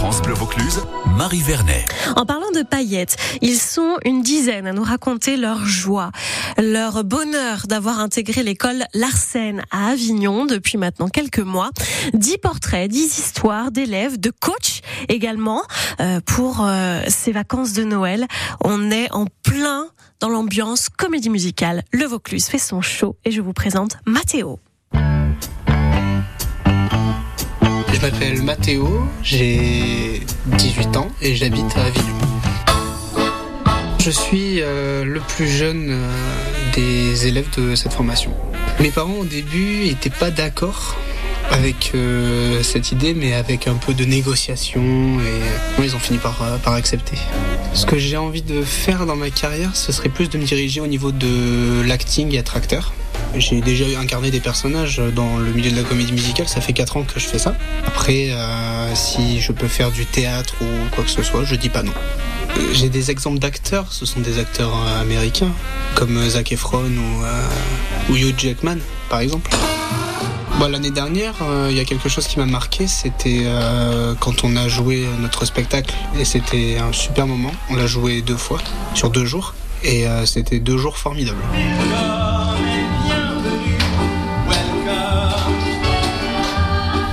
France Bleu Vaucluse, Marie Vernet. En parlant de paillettes, ils sont une dizaine à nous raconter leur joie, leur bonheur d'avoir intégré l'école Larsen à Avignon depuis maintenant quelques mois. Dix portraits, dix histoires d'élèves, de coachs également euh, pour euh, ces vacances de Noël. On est en plein dans l'ambiance comédie musicale. Le Vaucluse fait son show et je vous présente Mathéo. Je m'appelle Mathéo, j'ai 18 ans et j'habite à Avignon. Je suis euh, le plus jeune euh, des élèves de cette formation. Mes parents au début n'étaient pas d'accord avec euh, cette idée, mais avec un peu de négociation, et ils ont fini par, par accepter. Ce que j'ai envie de faire dans ma carrière, ce serait plus de me diriger au niveau de l'acting et être acteur. J'ai déjà incarné des personnages dans le milieu de la comédie musicale, ça fait 4 ans que je fais ça. Après, euh, si je peux faire du théâtre ou quoi que ce soit, je dis pas non. J'ai des exemples d'acteurs, ce sont des acteurs euh, américains, comme Zac Efron ou, euh, ou Hugh Jackman, par exemple. Bon, L'année dernière, euh, il y a quelque chose qui m'a marqué, c'était euh, quand on a joué notre spectacle, et c'était un super moment. On l'a joué deux fois, sur deux jours, et euh, c'était deux jours formidables.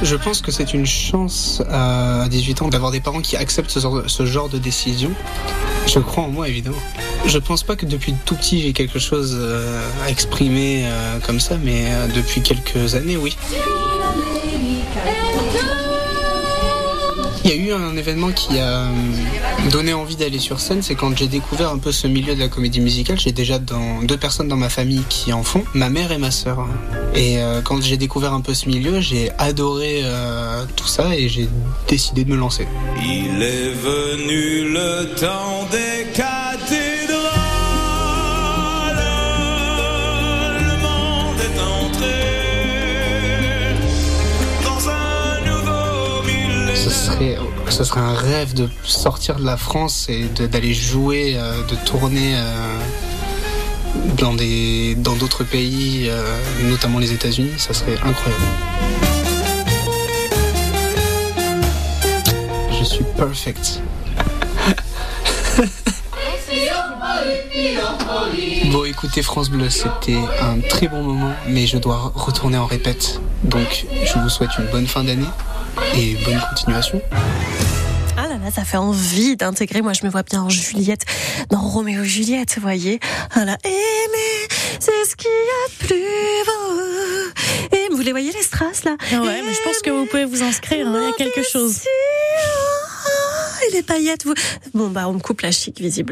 Je pense que c'est une chance à 18 ans d'avoir des parents qui acceptent ce genre, de décision. Je crois en moi, évidemment. Je pense pas que depuis tout petit j'ai quelque chose euh, à exprimer euh, comme ça, mais euh, depuis quelques années, oui. Il y a eu un événement qui a euh, donné envie d'aller sur scène, c'est quand j'ai découvert un peu ce milieu de la comédie musicale. J'ai déjà deux personnes dans ma famille qui en font, ma mère et ma sœur. Et euh, quand j'ai découvert un peu ce milieu, j'ai adoré euh, tout ça et j'ai décidé de me lancer. Il est venu le temps des serait, ce serait un rêve de sortir de la France et d'aller jouer, euh, de tourner euh, dans des dans d'autres pays, euh, notamment les États-Unis. Ça serait incroyable. Je suis perfect. Bon, écoutez, France Bleu, c'était un très bon moment, mais je dois retourner en répète. Donc, je vous souhaite une bonne fin d'année et bonne continuation. Ah là là, ça fait envie d'intégrer. Moi, je me vois bien en Juliette, dans Roméo et Juliette, vous voyez. Ah là, aimer, c'est ce qu'il y a de plus beau. Et vous les voyez, les strass, là Ah ouais, mais je pense que vous pouvez vous inscrire, hein, il y a quelque chose. Et les paillettes, vous... Bon, bah, on me coupe la chic, visiblement.